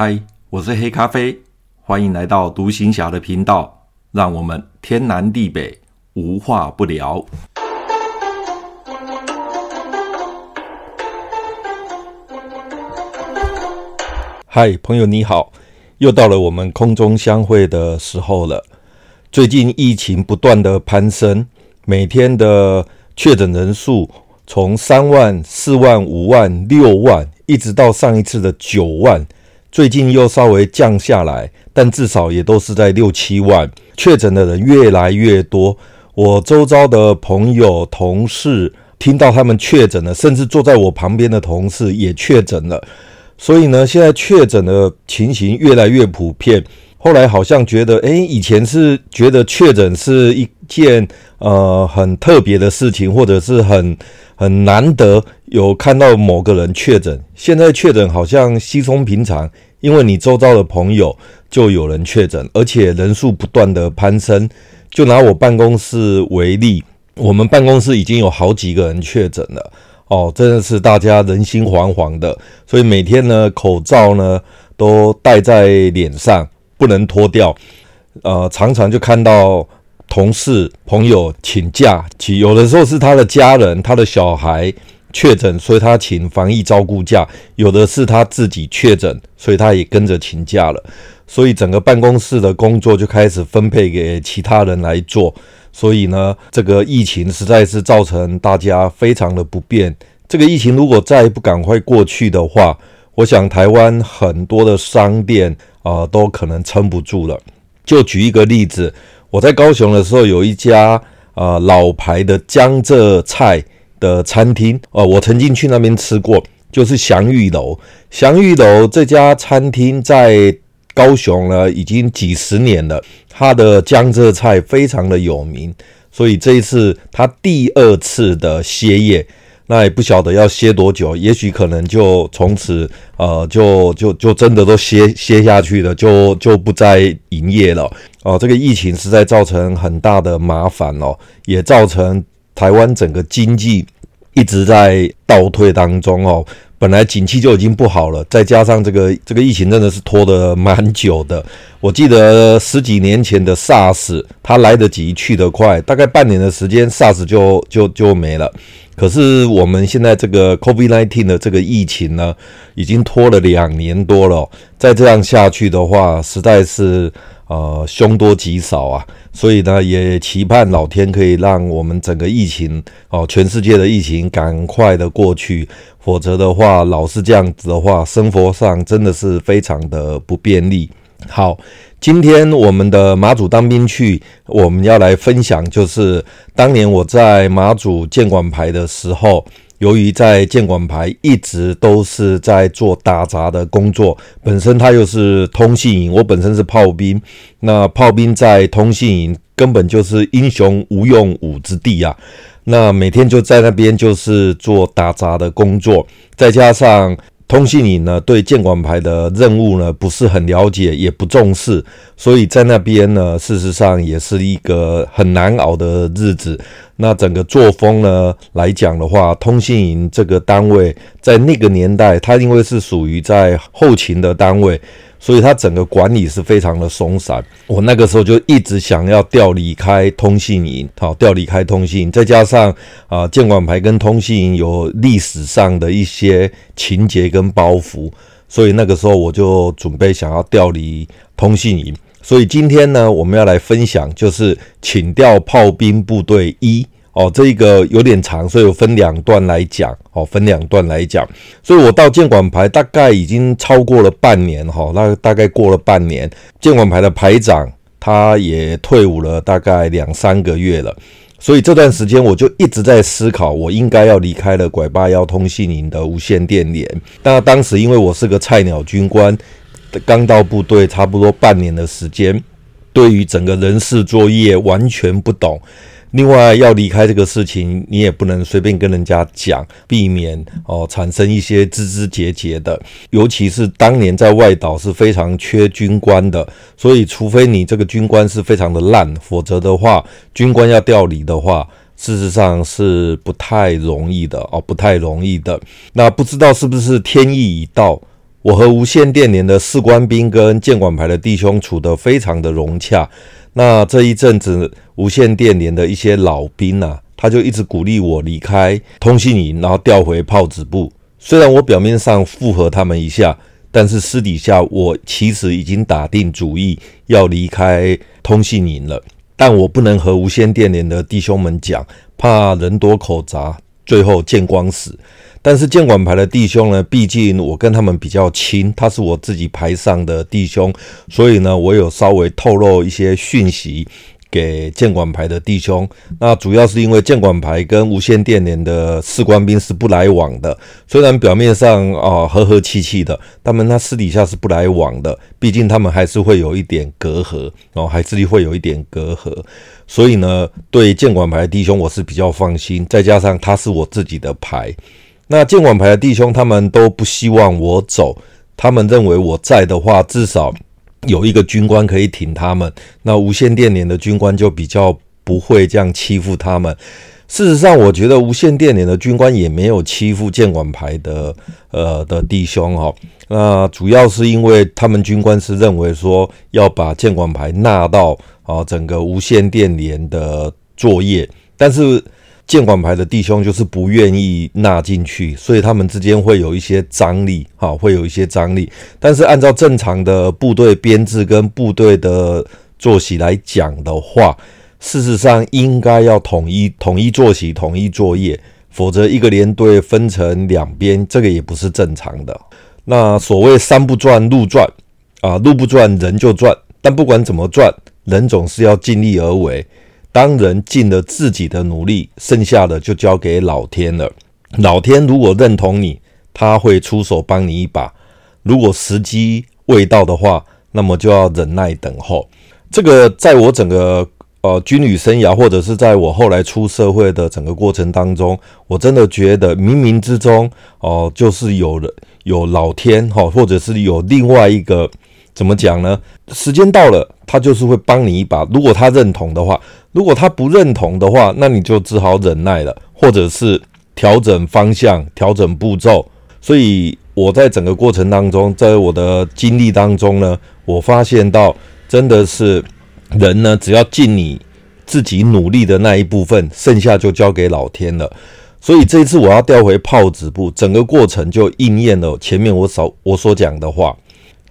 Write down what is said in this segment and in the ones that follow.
嗨，我是黑咖啡，欢迎来到独行侠的频道，让我们天南地北无话不聊。嗨，朋友你好，又到了我们空中相会的时候了。最近疫情不断的攀升，每天的确诊人数从三万、四万、五万、六万，一直到上一次的九万，最近又稍微降下来，但至少也都是在六七万。确诊的人越来越多，我周遭的朋友、同事听到他们确诊了，甚至坐在我旁边的同事也确诊了。所以呢，现在确诊的情形越来越普遍。后来好像觉得，诶，以前是觉得确诊是一件呃很特别的事情，或者是很很难得有看到某个人确诊。现在确诊好像稀松平常，因为你周遭的朋友就有人确诊，而且人数不断的攀升。就拿我办公室为例，我们办公室已经有好几个人确诊了。哦，真的是大家人心惶惶的，所以每天呢，口罩呢都戴在脸上，不能脱掉。呃，常常就看到同事朋友请假，有的时候是他的家人、他的小孩确诊，所以他请防疫照顾假；有的是他自己确诊，所以他也跟着请假了。所以整个办公室的工作就开始分配给其他人来做。所以呢，这个疫情实在是造成大家非常的不便。这个疫情如果再不赶快过去的话，我想台湾很多的商店啊、都可能撑不住了。就举一个例子，我在高雄的时候有一家啊、老牌的江浙菜的餐厅哦、我曾经去那边吃过，就是祥玉楼。祥玉楼这家餐厅在高雄呢，已经几十年了，他的江浙菜非常的有名，所以这一次他第二次的歇业，那也不晓得要歇多久，也许可能就从此呃就就就真的都歇歇下去了，就就不再营业了哦。这个疫情实在造成很大的麻烦哦，也造成台湾整个经济一直在倒退当中哦。本来景气就已经不好了，再加上这个这个疫情真的是拖得蛮久的。我记得十几年前的 SARS，它来得及去得快，大概半年的时间，SARS 就就就没了。可是我们现在这个 COVID-19 的这个疫情呢，已经拖了两年多了。再这样下去的话，实在是。呃，凶多吉少啊，所以呢，也期盼老天可以让我们整个疫情哦，全世界的疫情赶快的过去，否则的话，老是这样子的话，生活上真的是非常的不便利。好，今天我们的马祖当兵去，我们要来分享，就是当年我在马祖建管牌的时候。由于在建管排一直都是在做打杂的工作，本身他又是通信营，我本身是炮兵，那炮兵在通信营根本就是英雄无用武之地啊，那每天就在那边就是做打杂的工作，再加上。通信营呢，对建管排的任务呢不是很了解，也不重视，所以在那边呢，事实上也是一个很难熬的日子。那整个作风呢来讲的话，通信营这个单位在那个年代，它因为是属于在后勤的单位。所以它整个管理是非常的松散，我那个时候就一直想要调离开通信营，好，调离开通信营，再加上啊，建管排跟通信营有历史上的一些情节跟包袱，所以那个时候我就准备想要调离通信营。所以今天呢，我们要来分享就是请调炮兵部队一。哦，这一个有点长，所以我分两段来讲。哦，分两段来讲，所以我到建管排大概已经超过了半年。哈，那大概过了半年，建管排的排长他也退伍了，大概两三个月了。所以这段时间我就一直在思考，我应该要离开了拐八幺通信营的无线电连。那当时因为我是个菜鸟军官，刚到部队差不多半年的时间，对于整个人事作业完全不懂。另外，要离开这个事情，你也不能随便跟人家讲，避免哦产生一些枝枝节节的。尤其是当年在外岛是非常缺军官的，所以除非你这个军官是非常的烂，否则的话，军官要调离的话，事实上是不太容易的哦，不太容易的。那不知道是不是天意已到，我和无线电连的士官兵跟建管排的弟兄处得非常的融洽。那这一阵子，无线电连的一些老兵啊，他就一直鼓励我离开通信营，然后调回炮子部。虽然我表面上附和他们一下，但是私底下我其实已经打定主意要离开通信营了。但我不能和无线电连的弟兄们讲，怕人多口杂，最后见光死。但是建管排的弟兄呢，毕竟我跟他们比较亲，他是我自己排上的弟兄，所以呢，我有稍微透露一些讯息给建管排的弟兄。那主要是因为建管排跟无线电连的士官兵是不来往的，虽然表面上啊、和和气气的，他们他私底下是不来往的，毕竟他们还是会有一点隔阂，哦，还是会有一点隔阂。所以呢，对建管排的弟兄我是比较放心，再加上他是我自己的排。那建管排的弟兄，他们都不希望我走，他们认为我在的话，至少有一个军官可以挺他们。那无线电连的军官就比较不会这样欺负他们。事实上，我觉得无线电连的军官也没有欺负建管排的呃的弟兄哈。那主要是因为他们军官是认为说要把建管排纳到啊整个无线电连的作业，但是。建管牌的弟兄就是不愿意纳进去，所以他们之间会有一些张力，哈，会有一些张力。但是按照正常的部队编制跟部队的作息来讲的话，事实上应该要统一统一作息、统一作业，否则一个连队分成两边，这个也不是正常的。那所谓山不转路转啊，路不转人就转，但不管怎么转，人总是要尽力而为。当人尽了自己的努力，剩下的就交给老天了。老天如果认同你，他会出手帮你一把；如果时机未到的话，那么就要忍耐等候。这个在我整个呃军旅生涯，或者是在我后来出社会的整个过程当中，我真的觉得冥冥之中哦、就是有了有老天哈，或者是有另外一个怎么讲呢？时间到了，他就是会帮你一把。如果他认同的话。如果他不认同的话，那你就只好忍耐了，或者是调整方向、调整步骤。所以我在整个过程当中，在我的经历当中呢，我发现到真的是人呢，只要尽你自己努力的那一部分，剩下就交给老天了。所以这一次我要调回炮子部，整个过程就应验了前面我所我所讲的话。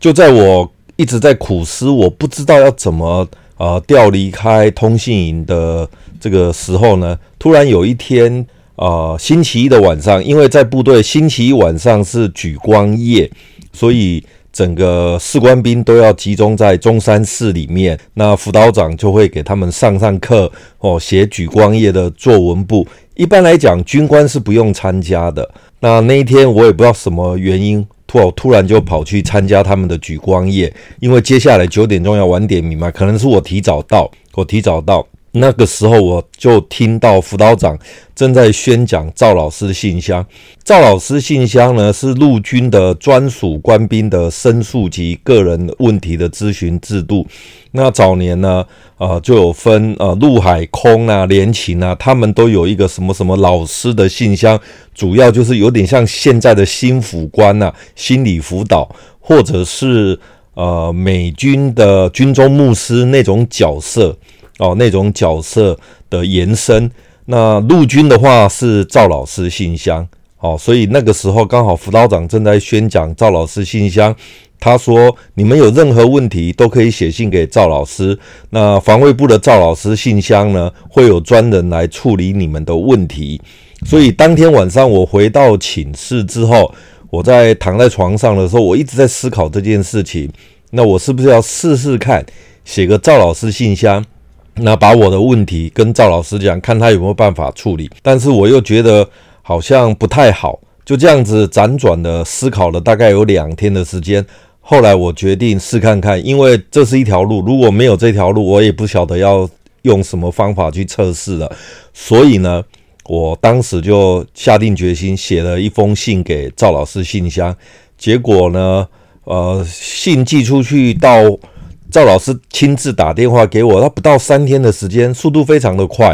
就在我一直在苦思，我不知道要怎么。呃，调离开通信营的这个时候呢，突然有一天，呃，星期一的晚上，因为在部队，星期一晚上是举光夜，所以整个士官兵都要集中在中山市里面。那辅导长就会给他们上上课哦，写举光夜的作文簿。一般来讲，军官是不用参加的。那那一天，我也不知道什么原因。突突然就跑去参加他们的举光夜，因为接下来九点钟要晚点名嘛，可能是我提早到，我提早到。那个时候我就听到辅导长正在宣讲赵老师信箱。赵老师信箱呢，是陆军的专属官兵的申诉及个人问题的咨询制度。那早年呢，呃，就有分呃陆海空啊、联勤啊，他们都有一个什么什么老师的信箱，主要就是有点像现在的心辅官呐、心理辅导，或者是呃美军的军中牧师那种角色。哦，那种角色的延伸。那陆军的话是赵老师信箱。哦，所以那个时候刚好辅导长正在宣讲赵老师信箱。他说：“你们有任何问题都可以写信给赵老师。那防卫部的赵老师信箱呢，会有专人来处理你们的问题。”所以当天晚上我回到寝室之后，我在躺在床上的时候，我一直在思考这件事情。那我是不是要试试看写个赵老师信箱？那把我的问题跟赵老师讲，看他有没有办法处理。但是我又觉得好像不太好，就这样子辗转的思考了大概有两天的时间。后来我决定试看看，因为这是一条路，如果没有这条路，我也不晓得要用什么方法去测试了。所以呢，我当时就下定决心写了一封信给赵老师信箱。结果呢，呃，信寄出去到。赵老师亲自打电话给我，他不到三天的时间，速度非常的快。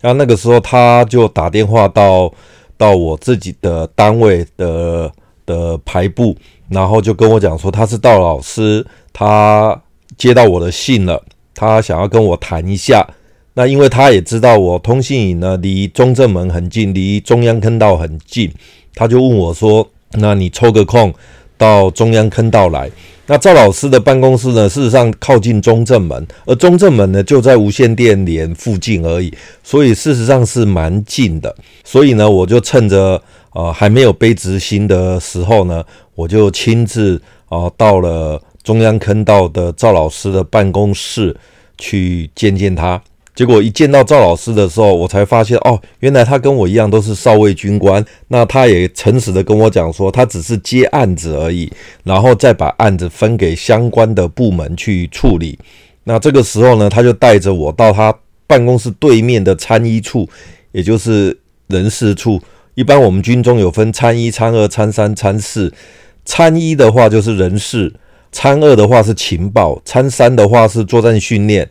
然后那个时候他就打电话到到我自己的单位的的排部，然后就跟我讲说他是道老师，他接到我的信了，他想要跟我谈一下。那因为他也知道我通信营呢离中正门很近，离中央坑道很近，他就问我说：“那你抽个空到中央坑道来？”那赵老师的办公室呢，事实上靠近中正门，而中正门呢就在无线电连附近而已，所以事实上是蛮近的。所以呢，我就趁着呃还没有背执行的时候呢，我就亲自啊、呃、到了中央坑道的赵老师的办公室去见见他。结果一见到赵老师的时候，我才发现哦，原来他跟我一样都是少尉军官。那他也诚实的跟我讲说，他只是接案子而已，然后再把案子分给相关的部门去处理。那这个时候呢，他就带着我到他办公室对面的参一处，也就是人事处。一般我们军中有分参一、参二、参三、参四。参一的话就是人事。参二的话是情报，参三的话是作战训练，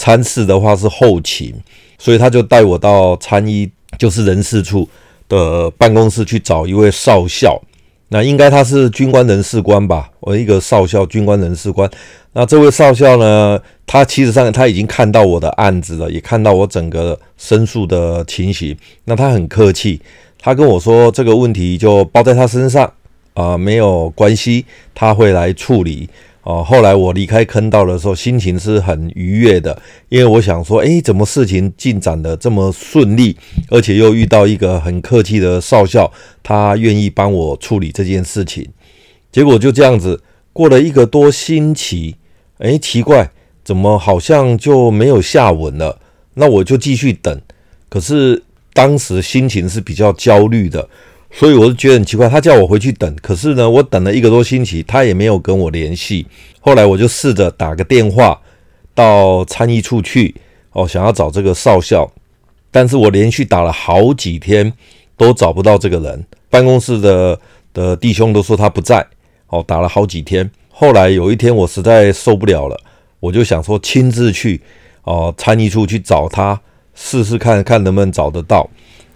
参事的话是后勤，所以他就带我到参议，就是人事处的办公室去找一位少校，那应该他是军官人事官吧，我一个少校军官人事官。那这位少校呢，他其实上他已经看到我的案子了，也看到我整个申诉的情形，那他很客气，他跟我说这个问题就包在他身上。啊、没有关系，他会来处理。哦、后来我离开坑道的时候，心情是很愉悦的，因为我想说，诶，怎么事情进展的这么顺利，而且又遇到一个很客气的少校，他愿意帮我处理这件事情。结果就这样子过了一个多星期，诶，奇怪，怎么好像就没有下文了？那我就继续等。可是当时心情是比较焦虑的。所以我就觉得很奇怪，他叫我回去等，可是呢，我等了一个多星期，他也没有跟我联系。后来我就试着打个电话到参议处去，哦，想要找这个少校，但是我连续打了好几天都找不到这个人，办公室的的弟兄都说他不在，哦，打了好几天。后来有一天我实在受不了了，我就想说亲自去哦参议处去找他，试试看看能不能找得到。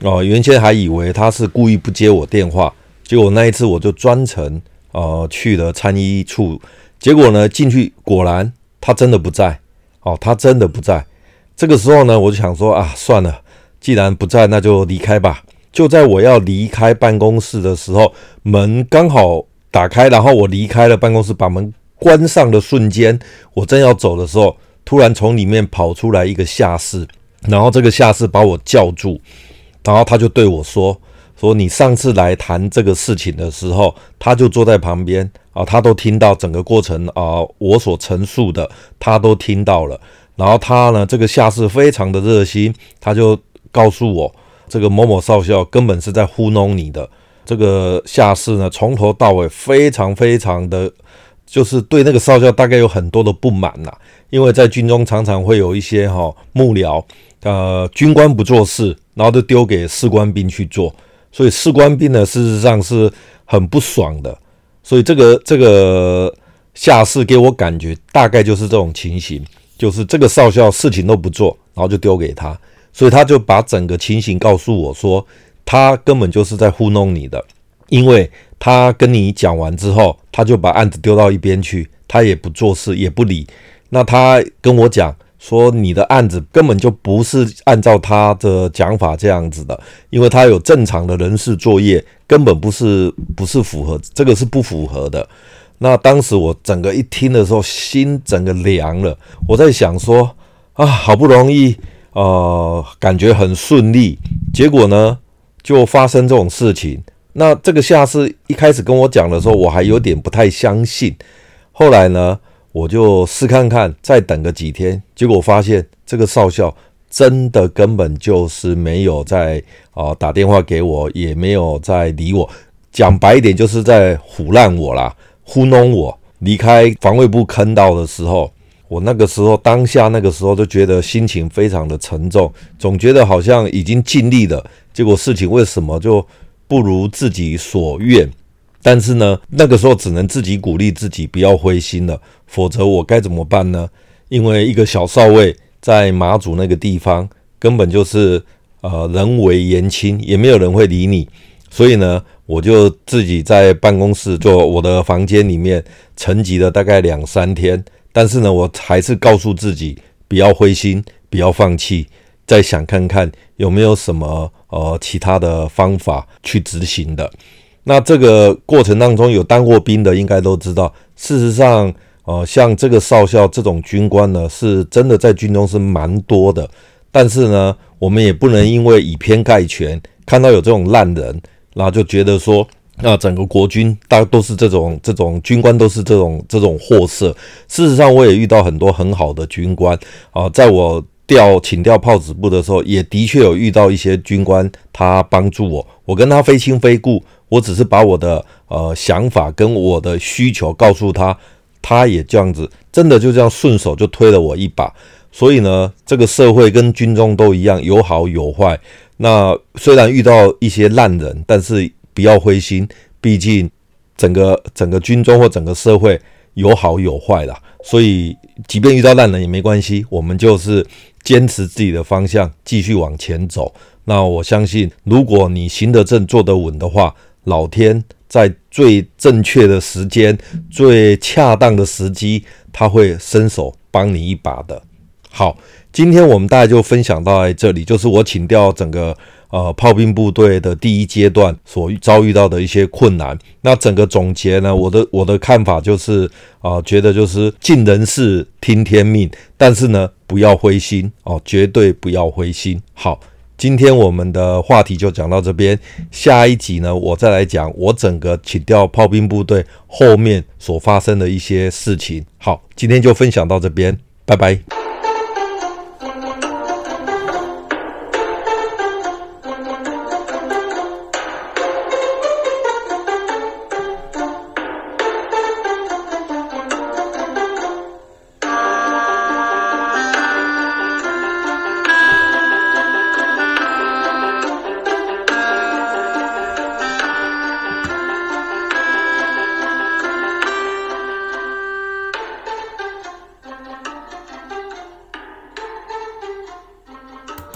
哦，原先还以为他是故意不接我电话，结果那一次我就专程呃去了参议处，结果呢进去果然他真的不在，哦，他真的不在。这个时候呢，我就想说啊，算了，既然不在，那就离开吧。就在我要离开办公室的时候，门刚好打开，然后我离开了办公室，把门关上的瞬间，我正要走的时候，突然从里面跑出来一个下士，然后这个下士把我叫住。然后他就对我说：“说你上次来谈这个事情的时候，他就坐在旁边啊，他都听到整个过程啊，我所陈述的他都听到了。然后他呢，这个下士非常的热心，他就告诉我，这个某某少校根本是在糊弄你的。这个下士呢，从头到尾非常非常的，就是对那个少校大概有很多的不满呐，因为在军中常常会有一些哈幕僚。”呃，军官不做事，然后就丢给士官兵去做，所以士官兵呢，事实上是很不爽的。所以这个这个下士给我感觉，大概就是这种情形，就是这个少校事情都不做，然后就丢给他，所以他就把整个情形告诉我说，他根本就是在糊弄你的，因为他跟你讲完之后，他就把案子丢到一边去，他也不做事，也不理。那他跟我讲。说你的案子根本就不是按照他的讲法这样子的，因为他有正常的人事作业，根本不是不是符合，这个是不符合的。那当时我整个一听的时候，心整个凉了。我在想说啊，好不容易呃，感觉很顺利，结果呢就发生这种事情。那这个下士一开始跟我讲的时候，我还有点不太相信，后来呢？我就试看看，再等个几天，结果发现这个少校真的根本就是没有在啊打电话给我，也没有在理我。讲白一点，就是在唬烂我啦，糊弄我。离开防卫部坑道的时候，我那个时候当下那个时候就觉得心情非常的沉重，总觉得好像已经尽力了，结果事情为什么就不如自己所愿？但是呢，那个时候只能自己鼓励自己，不要灰心了，否则我该怎么办呢？因为一个小少尉在马祖那个地方，根本就是呃人微言轻，也没有人会理你。所以呢，我就自己在办公室，就我的房间里面沉寂了大概两三天。但是呢，我还是告诉自己不要灰心，不要放弃，再想看看有没有什么呃其他的方法去执行的。那这个过程当中有当过兵的，应该都知道，事实上，呃，像这个少校这种军官呢，是真的在军中是蛮多的。但是呢，我们也不能因为以偏概全，看到有这种烂人。然后就觉得说，那整个国军大都是这种 这种军官都是这种这种货色。事实上，我也遇到很多很好的军官啊，在我调请调炮子部的时候，也的确有遇到一些军官，他帮助我。我跟他非亲非故，我只是把我的呃想法跟我的需求告诉他，他也这样子，真的就这样顺手就推了我一把。所以呢，这个社会跟军中都一样，有好有坏。那虽然遇到一些烂人，但是不要灰心，毕竟整个整个军中或整个社会有好有坏啦。所以，即便遇到烂人也没关系，我们就是坚持自己的方向，继续往前走。那我相信，如果你行得正、坐得稳的话，老天在最正确的时间、最恰当的时机，他会伸手帮你一把的。好。今天我们大概就分享到这里，就是我请调整个呃炮兵部队的第一阶段所遭遇到的一些困难。那整个总结呢，我的我的看法就是啊、觉得就是尽人事听天命，但是呢不要灰心哦，绝对不要灰心。好，今天我们的话题就讲到这边，下一集呢我再来讲我整个请调炮兵部队后面所发生的一些事情。好，今天就分享到这边，拜拜。